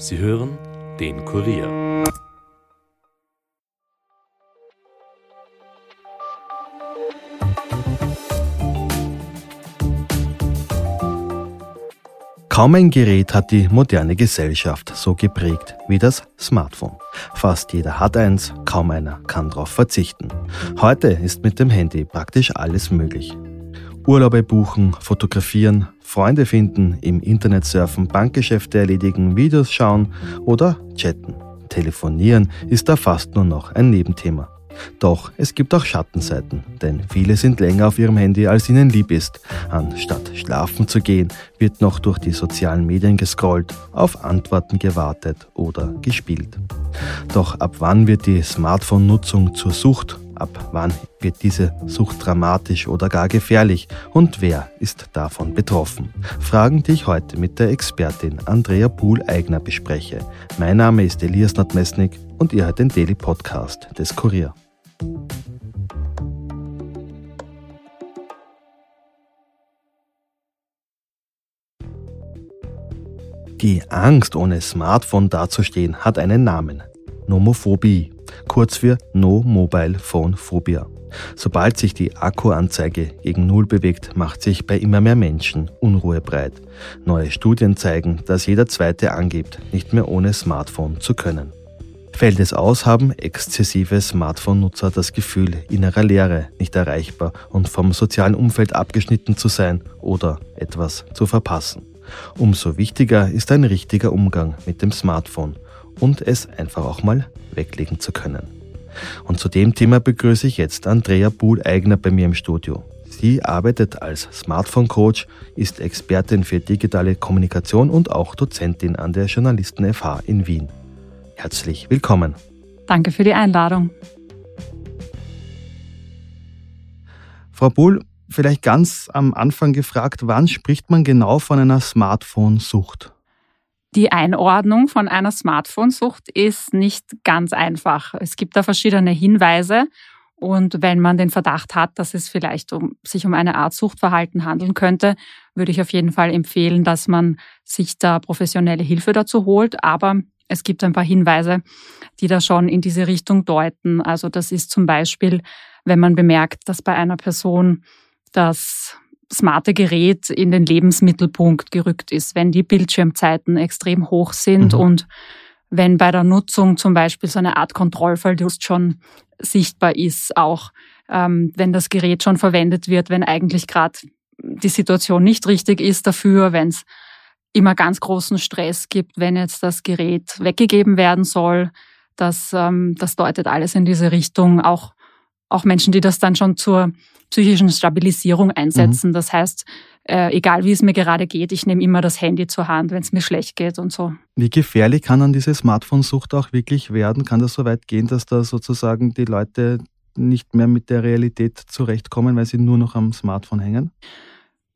Sie hören den Kurier. Kaum ein Gerät hat die moderne Gesellschaft so geprägt wie das Smartphone. Fast jeder hat eins, kaum einer kann darauf verzichten. Heute ist mit dem Handy praktisch alles möglich. Urlaube buchen, fotografieren, Freunde finden, im Internet surfen, Bankgeschäfte erledigen, Videos schauen oder chatten. Telefonieren ist da fast nur noch ein Nebenthema. Doch es gibt auch Schattenseiten, denn viele sind länger auf ihrem Handy, als ihnen lieb ist. Anstatt schlafen zu gehen, wird noch durch die sozialen Medien gescrollt, auf Antworten gewartet oder gespielt. Doch ab wann wird die Smartphone-Nutzung zur Sucht? Ab wann wird diese Sucht dramatisch oder gar gefährlich? Und wer ist davon betroffen? Fragen, die ich heute mit der Expertin Andrea Buhl-Eigner bespreche. Mein Name ist Elias Nordmesnik und ihr hört den Daily Podcast des Kurier. Die Angst, ohne Smartphone dazustehen, hat einen Namen. Nomophobie, kurz für No Mobile Phone Phobia. Sobald sich die Akkuanzeige gegen Null bewegt, macht sich bei immer mehr Menschen Unruhe breit. Neue Studien zeigen, dass jeder Zweite angibt, nicht mehr ohne Smartphone zu können. Fällt es aus, haben exzessive Smartphone-Nutzer das Gefühl innerer Leere, nicht erreichbar und vom sozialen Umfeld abgeschnitten zu sein oder etwas zu verpassen. Umso wichtiger ist ein richtiger Umgang mit dem Smartphone und es einfach auch mal weglegen zu können. Und zu dem Thema begrüße ich jetzt Andrea Buhl-Eigner bei mir im Studio. Sie arbeitet als Smartphone-Coach, ist Expertin für digitale Kommunikation und auch Dozentin an der Journalisten FH in Wien. Herzlich willkommen. Danke für die Einladung. Frau Buhl, vielleicht ganz am Anfang gefragt, wann spricht man genau von einer Smartphone-Sucht? Die Einordnung von einer Smartphone-Sucht ist nicht ganz einfach. Es gibt da verschiedene Hinweise. Und wenn man den Verdacht hat, dass es vielleicht um, sich um eine Art Suchtverhalten handeln könnte, würde ich auf jeden Fall empfehlen, dass man sich da professionelle Hilfe dazu holt. Aber es gibt ein paar Hinweise, die da schon in diese Richtung deuten. Also das ist zum Beispiel, wenn man bemerkt, dass bei einer Person das smarte Gerät in den Lebensmittelpunkt gerückt ist, wenn die Bildschirmzeiten extrem hoch sind mhm. und wenn bei der Nutzung zum Beispiel so eine Art Kontrollverlust schon sichtbar ist, auch ähm, wenn das Gerät schon verwendet wird, wenn eigentlich gerade die Situation nicht richtig ist dafür, wenn es immer ganz großen Stress gibt, wenn jetzt das Gerät weggegeben werden soll. Das, ähm, das deutet alles in diese Richtung. Auch, auch Menschen, die das dann schon zur psychischen Stabilisierung einsetzen. Mhm. Das heißt, äh, egal wie es mir gerade geht, ich nehme immer das Handy zur Hand, wenn es mir schlecht geht und so. Wie gefährlich kann dann diese Smartphone-Sucht auch wirklich werden? Kann das so weit gehen, dass da sozusagen die Leute nicht mehr mit der Realität zurechtkommen, weil sie nur noch am Smartphone hängen?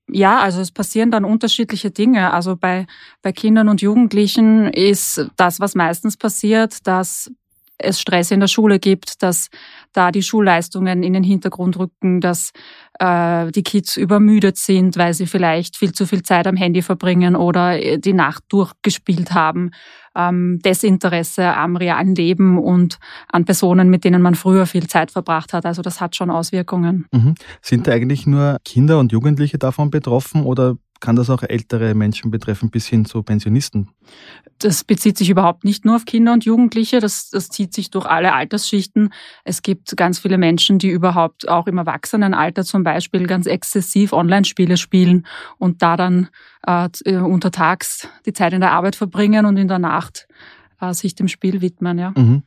Ja, also es passieren dann unterschiedliche Dinge. Also bei, bei Kindern und Jugendlichen ist das, was meistens passiert, dass es Stress in der Schule gibt, dass da die Schulleistungen in den Hintergrund rücken, dass äh, die Kids übermüdet sind, weil sie vielleicht viel zu viel Zeit am Handy verbringen oder äh, die Nacht durchgespielt haben. Ähm, Desinteresse am realen Leben und an Personen, mit denen man früher viel Zeit verbracht hat. Also das hat schon Auswirkungen. Mhm. Sind eigentlich nur Kinder und Jugendliche davon betroffen oder kann das auch ältere Menschen betreffen, bis hin zu Pensionisten? Das bezieht sich überhaupt nicht nur auf Kinder und Jugendliche, das, das zieht sich durch alle Altersschichten. Es gibt ganz viele Menschen, die überhaupt auch im Erwachsenenalter zum Beispiel ganz exzessiv Online-Spiele spielen und da dann äh, äh, untertags die Zeit in der Arbeit verbringen und in der Nacht äh, sich dem Spiel widmen. Ja. Mhm.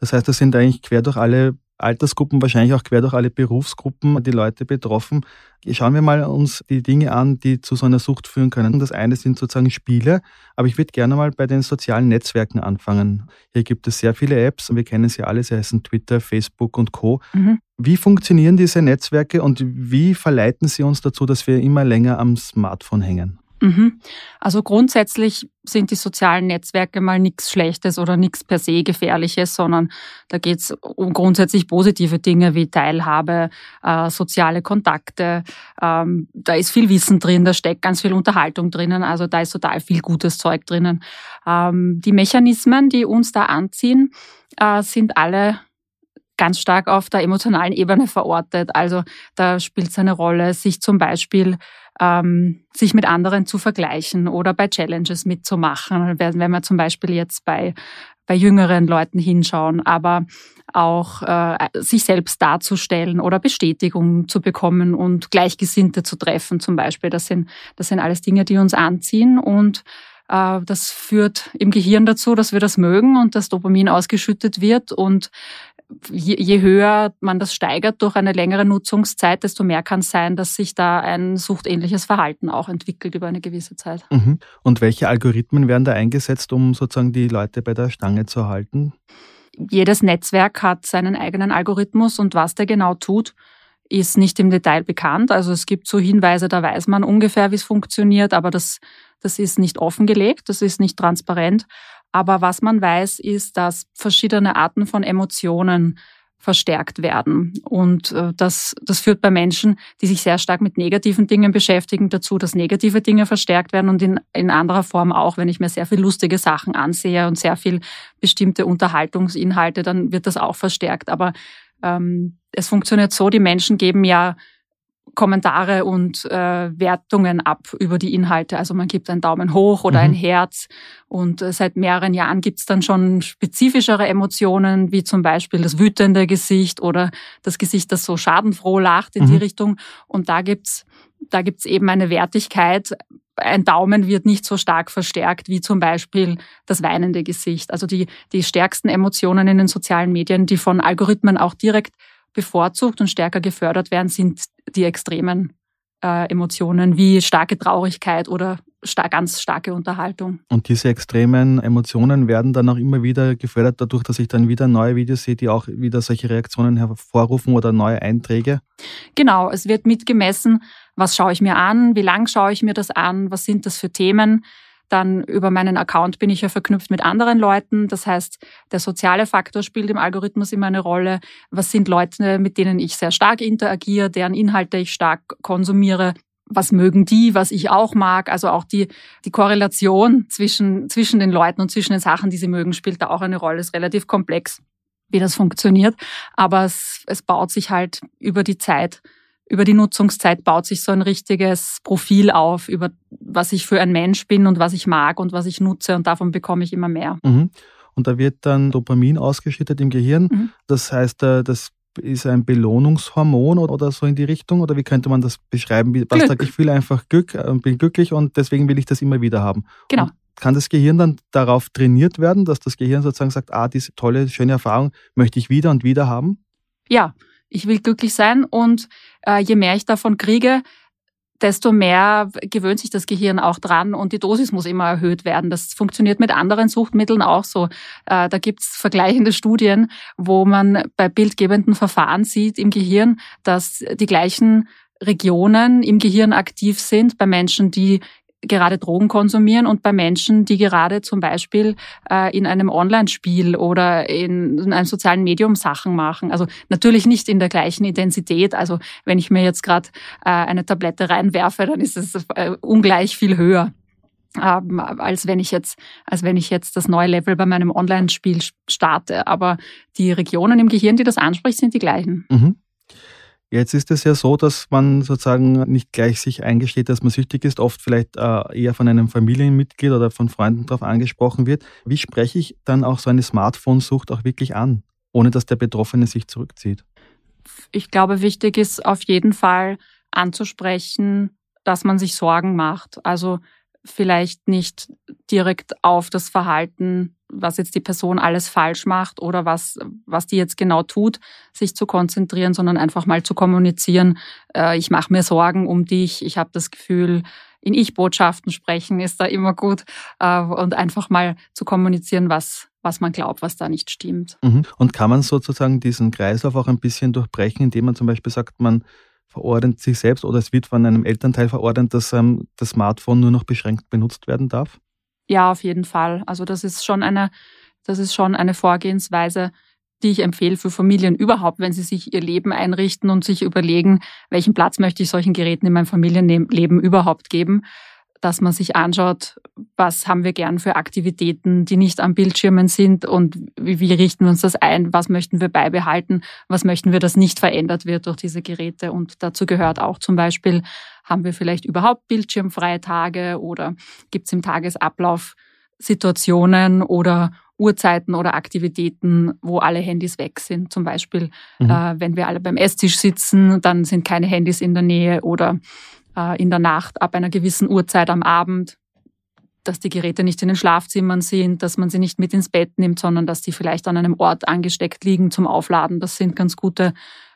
Das heißt, das sind eigentlich quer durch alle Altersgruppen, wahrscheinlich auch quer durch alle Berufsgruppen die Leute betroffen. Schauen wir mal uns die Dinge an, die zu so einer Sucht führen können. Das eine sind sozusagen Spiele, aber ich würde gerne mal bei den sozialen Netzwerken anfangen. Hier gibt es sehr viele Apps und wir kennen sie alle, sie heißen Twitter, Facebook und Co. Mhm. Wie funktionieren diese Netzwerke und wie verleiten sie uns dazu, dass wir immer länger am Smartphone hängen? Mhm. Also grundsätzlich sind die sozialen Netzwerke mal nichts Schlechtes oder nichts per se Gefährliches, sondern da geht es um grundsätzlich positive Dinge wie Teilhabe, äh, soziale Kontakte. Ähm, da ist viel Wissen drin, da steckt ganz viel Unterhaltung drinnen, also da ist total viel gutes Zeug drinnen. Ähm, die Mechanismen, die uns da anziehen, äh, sind alle ganz stark auf der emotionalen Ebene verortet. Also da spielt es eine Rolle, sich zum Beispiel ähm, sich mit anderen zu vergleichen oder bei Challenges mitzumachen, wenn wir zum Beispiel jetzt bei, bei jüngeren Leuten hinschauen, aber auch äh, sich selbst darzustellen oder Bestätigung zu bekommen und Gleichgesinnte zu treffen zum Beispiel. Das sind, das sind alles Dinge, die uns anziehen und äh, das führt im Gehirn dazu, dass wir das mögen und das Dopamin ausgeschüttet wird und je, höher man das steigert durch eine längere Nutzungszeit, desto mehr kann es sein, dass sich da ein suchtähnliches Verhalten auch entwickelt über eine gewisse Zeit. Mhm. Und welche Algorithmen werden da eingesetzt, um sozusagen die Leute bei der Stange zu halten? Jedes Netzwerk hat seinen eigenen Algorithmus und was der genau tut, ist nicht im Detail bekannt. Also es gibt so Hinweise, da weiß man ungefähr, wie es funktioniert, aber das, das ist nicht offengelegt, das ist nicht transparent. Aber was man weiß, ist, dass verschiedene Arten von Emotionen verstärkt werden. Und äh, das, das führt bei Menschen, die sich sehr stark mit negativen Dingen beschäftigen, dazu, dass negative Dinge verstärkt werden und in, in anderer Form auch, wenn ich mir sehr viel lustige Sachen ansehe und sehr viel bestimmte Unterhaltungsinhalte, dann wird das auch verstärkt. Aber ähm, es funktioniert so, die Menschen geben ja Kommentare und äh, Wertungen ab über die Inhalte. Also man gibt einen Daumen hoch oder mhm. ein Herz. Und äh, seit mehreren Jahren gibt es dann schon spezifischere Emotionen, wie zum Beispiel das wütende Gesicht oder das Gesicht, das so schadenfroh lacht in mhm. die Richtung. Und da gibt's da gibt's eben eine Wertigkeit. Ein Daumen wird nicht so stark verstärkt wie zum Beispiel das weinende Gesicht. Also die, die stärksten Emotionen in den sozialen Medien, die von Algorithmen auch direkt bevorzugt und stärker gefördert werden, sind die extremen äh, Emotionen wie starke Traurigkeit oder star ganz starke Unterhaltung. Und diese extremen Emotionen werden dann auch immer wieder gefördert dadurch, dass ich dann wieder neue Videos sehe, die auch wieder solche Reaktionen hervorrufen oder neue Einträge? Genau, es wird mitgemessen, was schaue ich mir an, wie lang schaue ich mir das an, was sind das für Themen. Dann über meinen Account bin ich ja verknüpft mit anderen Leuten. Das heißt, der soziale Faktor spielt im Algorithmus immer eine Rolle. Was sind Leute, mit denen ich sehr stark interagiere, deren Inhalte ich stark konsumiere? Was mögen die, was ich auch mag? Also auch die, die Korrelation zwischen, zwischen den Leuten und zwischen den Sachen, die sie mögen, spielt da auch eine Rolle. Ist relativ komplex, wie das funktioniert. Aber es, es baut sich halt über die Zeit über die Nutzungszeit baut sich so ein richtiges Profil auf, über was ich für ein Mensch bin und was ich mag und was ich nutze und davon bekomme ich immer mehr. Mhm. Und da wird dann Dopamin ausgeschüttet im Gehirn. Mhm. Das heißt, äh, das ist ein Belohnungshormon oder so in die Richtung? Oder wie könnte man das beschreiben? Was Glück. ich fühle einfach Glück, äh, bin glücklich und deswegen will ich das immer wieder haben. Genau. Und kann das Gehirn dann darauf trainiert werden, dass das Gehirn sozusagen sagt, ah, diese tolle, schöne Erfahrung möchte ich wieder und wieder haben? Ja, ich will glücklich sein und äh, je mehr ich davon kriege, desto mehr gewöhnt sich das Gehirn auch dran und die Dosis muss immer erhöht werden. Das funktioniert mit anderen Suchtmitteln auch so. Äh, da gibt's vergleichende Studien, wo man bei bildgebenden Verfahren sieht im Gehirn, dass die gleichen Regionen im Gehirn aktiv sind bei Menschen, die gerade Drogen konsumieren und bei Menschen, die gerade zum Beispiel äh, in einem Online-Spiel oder in, in, einem sozialen Medium Sachen machen. Also natürlich nicht in der gleichen Intensität. Also wenn ich mir jetzt gerade äh, eine Tablette reinwerfe, dann ist es äh, ungleich viel höher. Ähm, als wenn ich jetzt, als wenn ich jetzt das neue Level bei meinem Online-Spiel starte. Aber die Regionen im Gehirn, die das anspricht, sind die gleichen. Mhm. Jetzt ist es ja so, dass man sozusagen nicht gleich sich eingesteht, dass man süchtig ist, oft vielleicht äh, eher von einem Familienmitglied oder von Freunden darauf angesprochen wird. Wie spreche ich dann auch so eine Smartphone-Sucht auch wirklich an, ohne dass der Betroffene sich zurückzieht? Ich glaube, wichtig ist auf jeden Fall anzusprechen, dass man sich Sorgen macht. Also vielleicht nicht direkt auf das Verhalten was jetzt die Person alles falsch macht oder was, was die jetzt genau tut, sich zu konzentrieren, sondern einfach mal zu kommunizieren, äh, ich mache mir Sorgen um dich, ich habe das Gefühl, in Ich-Botschaften sprechen ist da immer gut äh, und einfach mal zu kommunizieren, was, was man glaubt, was da nicht stimmt. Mhm. Und kann man sozusagen diesen Kreislauf auch ein bisschen durchbrechen, indem man zum Beispiel sagt, man verordnet sich selbst oder es wird von einem Elternteil verordnet, dass ähm, das Smartphone nur noch beschränkt benutzt werden darf? Ja, auf jeden Fall. Also das ist schon eine, das ist schon eine Vorgehensweise, die ich empfehle für Familien überhaupt, wenn sie sich ihr Leben einrichten und sich überlegen, welchen Platz möchte ich solchen Geräten in meinem Familienleben überhaupt geben, dass man sich anschaut, was haben wir gern für Aktivitäten, die nicht am Bildschirmen sind und wie, wie richten wir uns das ein, was möchten wir beibehalten, was möchten wir, dass nicht verändert wird durch diese Geräte. Und dazu gehört auch zum Beispiel, haben wir vielleicht überhaupt bildschirmfreie Tage oder gibt es im Tagesablauf Situationen oder Uhrzeiten oder Aktivitäten, wo alle Handys weg sind. Zum Beispiel, mhm. äh, wenn wir alle beim Esstisch sitzen, dann sind keine Handys in der Nähe oder in der Nacht ab einer gewissen Uhrzeit am Abend, dass die Geräte nicht in den Schlafzimmern sind, dass man sie nicht mit ins Bett nimmt, sondern dass die vielleicht an einem Ort angesteckt liegen zum Aufladen. Das sind ganz gute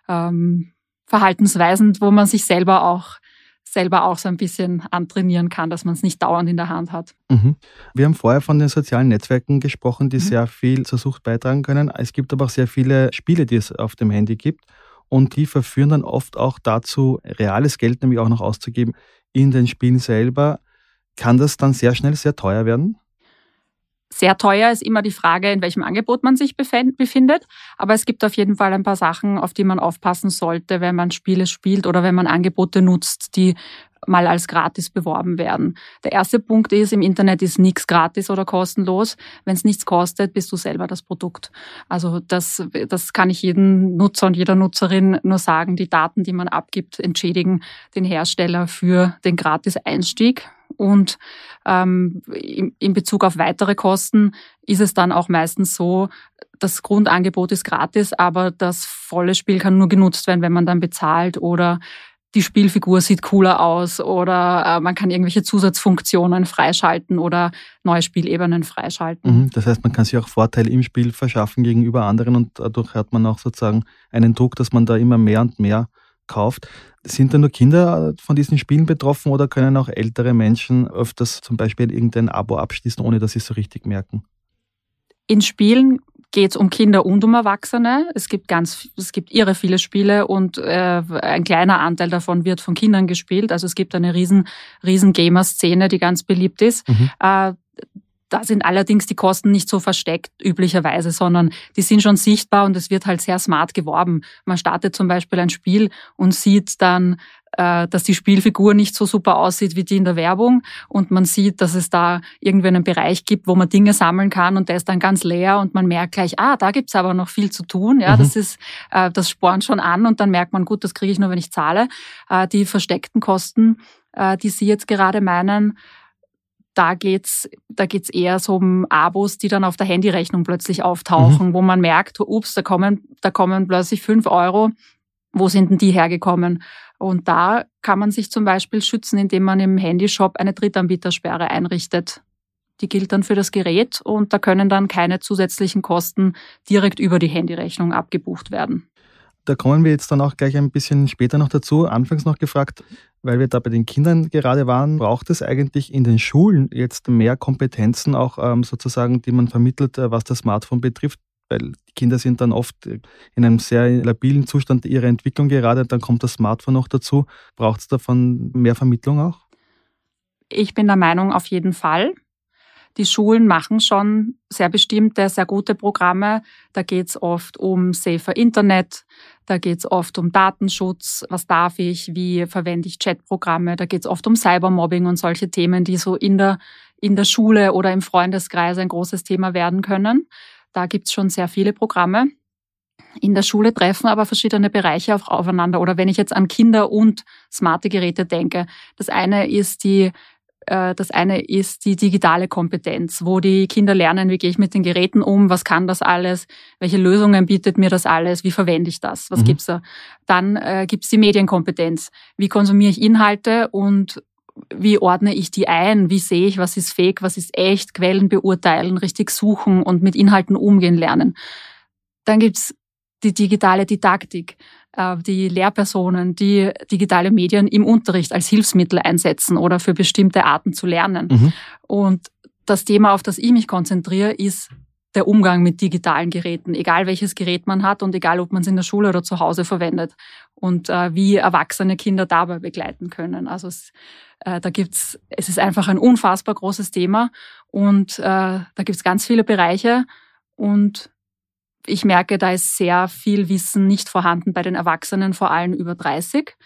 ähm, Verhaltensweisen, wo man sich selber auch selber auch so ein bisschen antrainieren kann, dass man es nicht dauernd in der Hand hat. Mhm. Wir haben vorher von den sozialen Netzwerken gesprochen, die mhm. sehr viel zur Sucht beitragen können. Es gibt aber auch sehr viele Spiele, die es auf dem Handy gibt und die verführen dann oft auch dazu, reales Geld nämlich auch noch auszugeben in den Spielen selber. Kann das dann sehr schnell sehr teuer werden? Sehr teuer ist immer die Frage, in welchem Angebot man sich befindet. Aber es gibt auf jeden Fall ein paar Sachen, auf die man aufpassen sollte, wenn man Spiele spielt oder wenn man Angebote nutzt, die mal als gratis beworben werden. Der erste Punkt ist, im Internet ist nichts gratis oder kostenlos. Wenn es nichts kostet, bist du selber das Produkt. Also das, das kann ich jedem Nutzer und jeder Nutzerin nur sagen. Die Daten, die man abgibt, entschädigen den Hersteller für den Gratis-Einstieg. Und ähm, in Bezug auf weitere Kosten ist es dann auch meistens so, das Grundangebot ist gratis, aber das volle Spiel kann nur genutzt werden, wenn man dann bezahlt oder die Spielfigur sieht cooler aus oder äh, man kann irgendwelche Zusatzfunktionen freischalten oder neue Spielebenen freischalten. Mhm, das heißt, man kann sich auch Vorteile im Spiel verschaffen gegenüber anderen und dadurch hat man auch sozusagen einen Druck, dass man da immer mehr und mehr kauft. Sind da nur Kinder von diesen Spielen betroffen oder können auch ältere Menschen öfters zum Beispiel irgendein Abo abschließen, ohne dass sie es so richtig merken? In Spielen geht es um Kinder und um Erwachsene. Es gibt ganz, es gibt irre viele Spiele und äh, ein kleiner Anteil davon wird von Kindern gespielt. Also es gibt eine riesen, riesen Gamer-Szene, die ganz beliebt ist. Mhm. Äh, da sind allerdings die Kosten nicht so versteckt üblicherweise, sondern die sind schon sichtbar und es wird halt sehr smart geworben. Man startet zum Beispiel ein Spiel und sieht dann, dass die Spielfigur nicht so super aussieht wie die in der Werbung und man sieht, dass es da irgendwie einen Bereich gibt, wo man Dinge sammeln kann und der ist dann ganz leer und man merkt gleich, ah, da gibt's aber noch viel zu tun. Ja, mhm. das ist, äh, das spornt schon an und dann merkt man, gut, das kriege ich nur, wenn ich zahle. Äh, die versteckten Kosten, die Sie jetzt gerade meinen, da geht's, da geht's eher so um Abos, die dann auf der Handyrechnung plötzlich auftauchen, mhm. wo man merkt, ups, da kommen, da kommen plötzlich fünf Euro. Wo sind denn die hergekommen? Und da kann man sich zum Beispiel schützen, indem man im Handyshop eine Drittanbietersperre einrichtet. Die gilt dann für das Gerät und da können dann keine zusätzlichen Kosten direkt über die Handyrechnung abgebucht werden. Da kommen wir jetzt dann auch gleich ein bisschen später noch dazu. Anfangs noch gefragt, weil wir da bei den Kindern gerade waren, braucht es eigentlich in den Schulen jetzt mehr Kompetenzen, auch ähm, sozusagen, die man vermittelt, äh, was das Smartphone betrifft? Weil die Kinder sind dann oft in einem sehr labilen Zustand ihrer Entwicklung gerade, dann kommt das Smartphone noch dazu. Braucht es davon mehr Vermittlung auch? Ich bin der Meinung, auf jeden Fall. Die Schulen machen schon sehr bestimmte, sehr gute Programme. Da geht es oft um safer Internet, da geht es oft um Datenschutz, was darf ich, wie verwende ich Chatprogramme, da geht es oft um Cybermobbing und solche Themen, die so in der, in der Schule oder im Freundeskreis ein großes Thema werden können. Da gibt es schon sehr viele Programme. In der Schule treffen aber verschiedene Bereiche aufeinander. Oder wenn ich jetzt an Kinder und smarte Geräte denke. Das eine ist die äh, das eine ist die digitale Kompetenz, wo die Kinder lernen, wie gehe ich mit den Geräten um, was kann das alles, welche Lösungen bietet mir das alles, wie verwende ich das, was mhm. gibt's da. Dann äh, gibt's die Medienkompetenz, wie konsumiere ich Inhalte und wie ordne ich die ein, wie sehe ich, was ist fake, was ist echt, Quellen beurteilen, richtig suchen und mit Inhalten umgehen lernen. Dann gibt's die digitale Didaktik. Äh, die Lehrpersonen, die digitale Medien im Unterricht als Hilfsmittel einsetzen oder für bestimmte Arten zu lernen. Mhm. Und das Thema, auf das ich mich konzentriere, ist der Umgang mit digitalen Geräten, egal welches Gerät man hat und egal, ob man es in der Schule oder zu Hause verwendet und äh, wie erwachsene Kinder dabei begleiten können. Also es, äh, da gibt's, es ist einfach ein unfassbar großes Thema und äh, da gibt's ganz viele Bereiche und ich merke, da ist sehr viel Wissen nicht vorhanden bei den Erwachsenen, vor allem über 30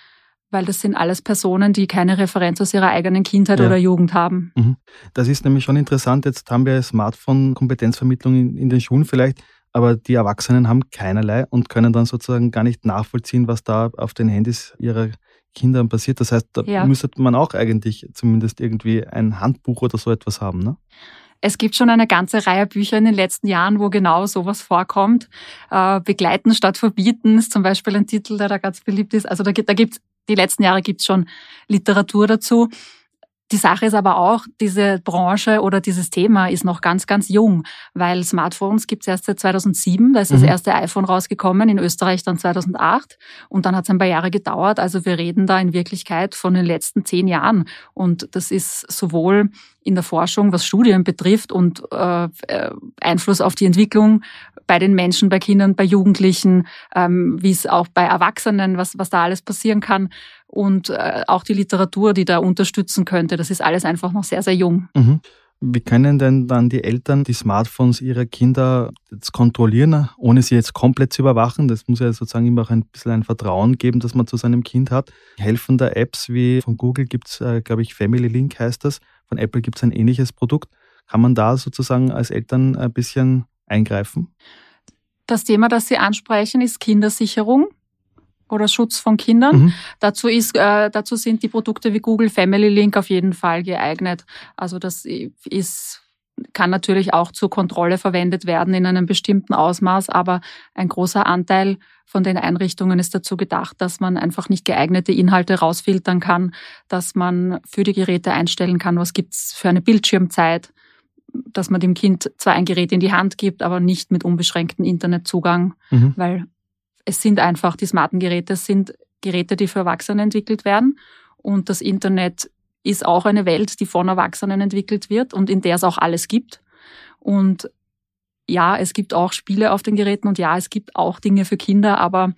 weil das sind alles Personen, die keine Referenz aus ihrer eigenen Kindheit ja. oder Jugend haben. Mhm. Das ist nämlich schon interessant. Jetzt haben wir Smartphone-Kompetenzvermittlung in, in den Schulen vielleicht, aber die Erwachsenen haben keinerlei und können dann sozusagen gar nicht nachvollziehen, was da auf den Handys ihrer Kinder passiert. Das heißt, da ja. müsste man auch eigentlich zumindest irgendwie ein Handbuch oder so etwas haben. Ne? Es gibt schon eine ganze Reihe Bücher in den letzten Jahren, wo genau sowas vorkommt. Äh, Begleiten statt verbieten ist zum Beispiel ein Titel, der da ganz beliebt ist. Also da, da gibt es die letzten Jahre gibt es schon Literatur dazu. Die Sache ist aber auch, diese Branche oder dieses Thema ist noch ganz, ganz jung, weil Smartphones gibt es erst seit 2007. Da ist mhm. das erste iPhone rausgekommen, in Österreich dann 2008. Und dann hat es ein paar Jahre gedauert. Also wir reden da in Wirklichkeit von den letzten zehn Jahren. Und das ist sowohl in der Forschung, was Studien betrifft und äh, äh Einfluss auf die Entwicklung bei den Menschen, bei Kindern, bei Jugendlichen, ähm, wie es auch bei Erwachsenen, was, was da alles passieren kann und äh, auch die Literatur, die da unterstützen könnte. Das ist alles einfach noch sehr, sehr jung. Mhm. Wie können denn dann die Eltern die Smartphones ihrer Kinder jetzt kontrollieren, ohne sie jetzt komplett zu überwachen? Das muss ja sozusagen immer auch ein bisschen ein Vertrauen geben, das man zu seinem Kind hat. Helfen da Apps wie von Google gibt es, äh, glaube ich, Family Link heißt das. Von Apple gibt es ein ähnliches Produkt. Kann man da sozusagen als Eltern ein bisschen eingreifen? Das Thema, das Sie ansprechen, ist Kindersicherung oder Schutz von Kindern. Mhm. Dazu, ist, äh, dazu sind die Produkte wie Google Family Link auf jeden Fall geeignet. Also das ist, kann natürlich auch zur Kontrolle verwendet werden in einem bestimmten Ausmaß, aber ein großer Anteil von den Einrichtungen ist dazu gedacht, dass man einfach nicht geeignete Inhalte rausfiltern kann, dass man für die Geräte einstellen kann, was gibt's für eine Bildschirmzeit, dass man dem Kind zwar ein Gerät in die Hand gibt, aber nicht mit unbeschränktem Internetzugang, mhm. weil es sind einfach, die smarten Geräte es sind Geräte, die für Erwachsene entwickelt werden und das Internet ist auch eine Welt, die von Erwachsenen entwickelt wird und in der es auch alles gibt. Und ja, es gibt auch Spiele auf den Geräten und ja, es gibt auch Dinge für Kinder, aber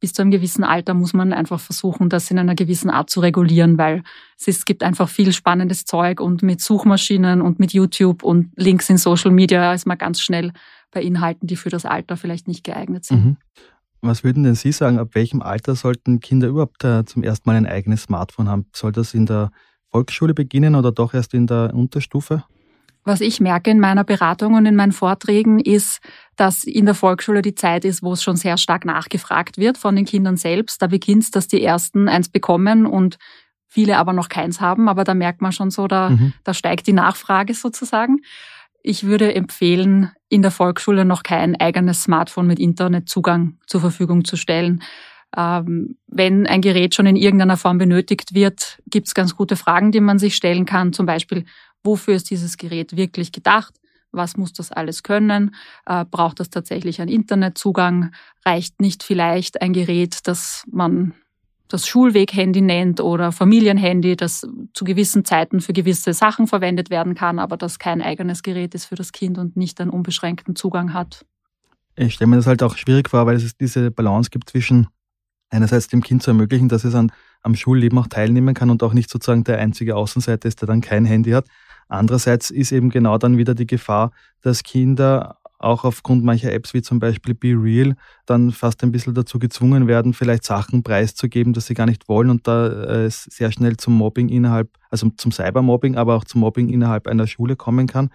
bis zu einem gewissen Alter muss man einfach versuchen, das in einer gewissen Art zu regulieren, weil es, gibt einfach viel spannendes Zeug und mit Suchmaschinen und mit YouTube und Links in Social Media ist man ganz schnell bei Inhalten, die für das Alter vielleicht nicht geeignet sind. Mhm. Was würden denn Sie sagen, ab welchem Alter sollten Kinder überhaupt äh, zum ersten Mal ein eigenes Smartphone haben? Soll das in der Volksschule beginnen oder doch erst in der Unterstufe? Was ich merke in meiner Beratung und in meinen Vorträgen ist, dass in der Volksschule die Zeit ist, wo es schon sehr stark nachgefragt wird von den Kindern selbst. Da beginnt es, dass die ersten eins bekommen und viele aber noch keins haben. Aber da merkt man schon so, da, mhm. da steigt die Nachfrage sozusagen. Ich würde empfehlen, in der Volksschule noch kein eigenes Smartphone mit Internetzugang zur Verfügung zu stellen. Ähm, wenn ein Gerät schon in irgendeiner Form benötigt wird, gibt es ganz gute Fragen, die man sich stellen kann. Zum Beispiel, wofür ist dieses Gerät wirklich gedacht? Was muss das alles können? Äh, braucht das tatsächlich einen Internetzugang? Reicht nicht vielleicht ein Gerät, das man das Schulweg-Handy nennt oder Familienhandy, das zu gewissen Zeiten für gewisse Sachen verwendet werden kann, aber das kein eigenes Gerät ist für das Kind und nicht einen unbeschränkten Zugang hat. Ich stelle mir das halt auch schwierig vor, weil es diese Balance gibt zwischen einerseits dem Kind zu ermöglichen, dass es an, am Schulleben auch teilnehmen kann und auch nicht sozusagen der einzige Außenseiter ist, der dann kein Handy hat. Andererseits ist eben genau dann wieder die Gefahr, dass Kinder auch aufgrund mancher Apps wie zum Beispiel Be Real dann fast ein bisschen dazu gezwungen werden, vielleicht Sachen preiszugeben, dass sie gar nicht wollen und da äh, es sehr schnell zum Mobbing innerhalb, also zum Cybermobbing, aber auch zum Mobbing innerhalb einer Schule kommen kann.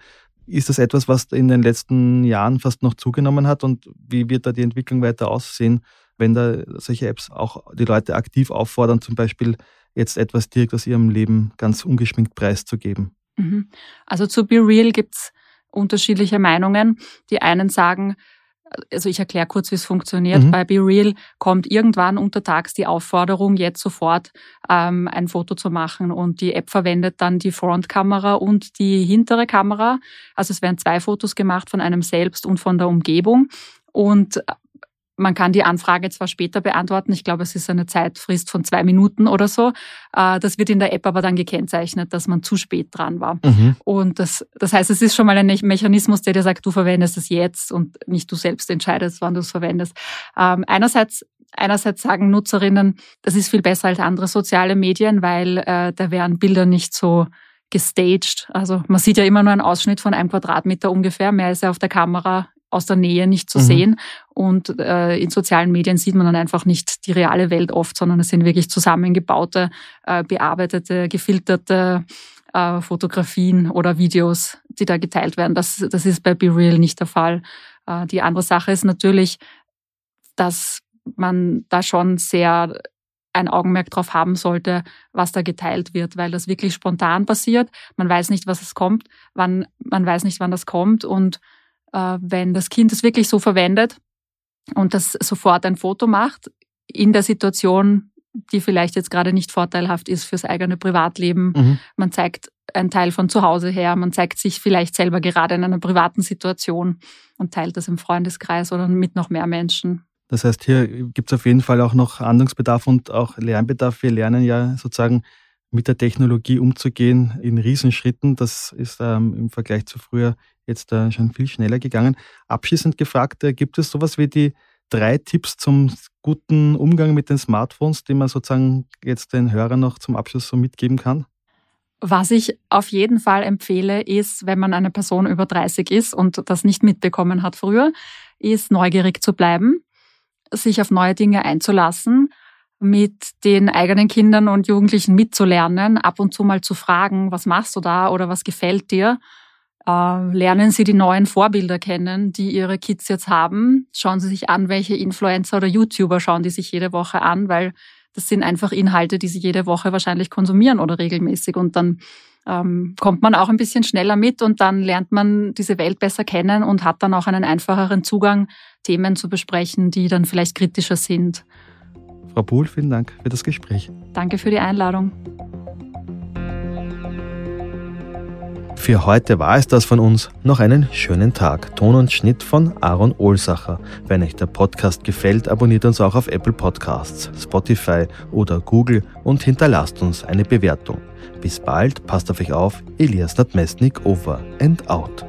Ist das etwas, was in den letzten Jahren fast noch zugenommen hat und wie wird da die Entwicklung weiter aussehen? wenn da solche Apps auch die Leute aktiv auffordern, zum Beispiel jetzt etwas direkt aus ihrem Leben ganz ungeschminkt preiszugeben. Mhm. Also zu Be Real gibt's unterschiedliche Meinungen. Die einen sagen, also ich erkläre kurz, wie es funktioniert. Mhm. Bei Be Real kommt irgendwann untertags die Aufforderung, jetzt sofort ähm, ein Foto zu machen und die App verwendet dann die Frontkamera und die hintere Kamera. Also es werden zwei Fotos gemacht von einem selbst und von der Umgebung. Und man kann die Anfrage zwar später beantworten, ich glaube, es ist eine Zeitfrist von zwei Minuten oder so. Äh, das wird in der App aber dann gekennzeichnet, dass man zu spät dran war. Mhm. Und das, das heißt, es ist schon mal ein Mechanismus, der dir sagt, du verwendest es jetzt und nicht du selbst entscheidest, wann du es verwendest. Ähm, einerseits Einerseits sagen Nutzerinnen, das ist viel besser als andere soziale Medien, weil äh, da wären Bilder nicht so gestaged. Also man sieht ja immer nur einen Ausschnitt von einem Quadratmeter ungefähr. Mehr ist ja auf der Kamera aus der Nähe nicht zu mhm. sehen. Und äh, in sozialen Medien sieht man dann einfach nicht die reale Welt oft, sondern es sind wirklich zusammengebaute, äh, bearbeitete, gefilterte äh, Fotografien oder Videos, die da geteilt werden. Das, das ist bei BeReal nicht der Fall. Äh, die andere Sache ist natürlich, dass man da schon sehr ein Augenmerk drauf haben sollte, was da geteilt wird, weil das wirklich spontan passiert. Man weiß nicht, was es kommt, wann, man weiß nicht, wann das kommt und wenn das Kind es wirklich so verwendet und das sofort ein Foto macht, in der Situation, die vielleicht jetzt gerade nicht vorteilhaft ist fürs eigene Privatleben. Mhm. Man zeigt einen Teil von zu Hause her, man zeigt sich vielleicht selber gerade in einer privaten Situation und teilt das im Freundeskreis oder mit noch mehr Menschen. Das heißt, hier gibt es auf jeden Fall auch noch Handlungsbedarf und auch Lernbedarf. Wir lernen ja sozusagen mit der Technologie umzugehen in Riesenschritten. Das ist ähm, im Vergleich zu früher jetzt äh, schon viel schneller gegangen. Abschließend gefragt, äh, gibt es sowas wie die drei Tipps zum guten Umgang mit den Smartphones, die man sozusagen jetzt den Hörern noch zum Abschluss so mitgeben kann? Was ich auf jeden Fall empfehle, ist, wenn man eine Person über 30 ist und das nicht mitbekommen hat früher, ist neugierig zu bleiben, sich auf neue Dinge einzulassen, mit den eigenen Kindern und Jugendlichen mitzulernen, ab und zu mal zu fragen, was machst du da oder was gefällt dir äh, lernen Sie die neuen Vorbilder kennen, die Ihre Kids jetzt haben. Schauen Sie sich an, welche Influencer oder YouTuber schauen die sich jede Woche an, weil das sind einfach Inhalte, die Sie jede Woche wahrscheinlich konsumieren oder regelmäßig. Und dann ähm, kommt man auch ein bisschen schneller mit und dann lernt man diese Welt besser kennen und hat dann auch einen einfacheren Zugang, Themen zu besprechen, die dann vielleicht kritischer sind. Frau Pohl, vielen Dank für das Gespräch. Danke für die Einladung. Für heute war es das von uns. Noch einen schönen Tag. Ton und Schnitt von Aaron Ohlsacher. Wenn euch der Podcast gefällt, abonniert uns auch auf Apple Podcasts, Spotify oder Google und hinterlasst uns eine Bewertung. Bis bald, passt auf euch auf. Elias Nadmesnik over and out.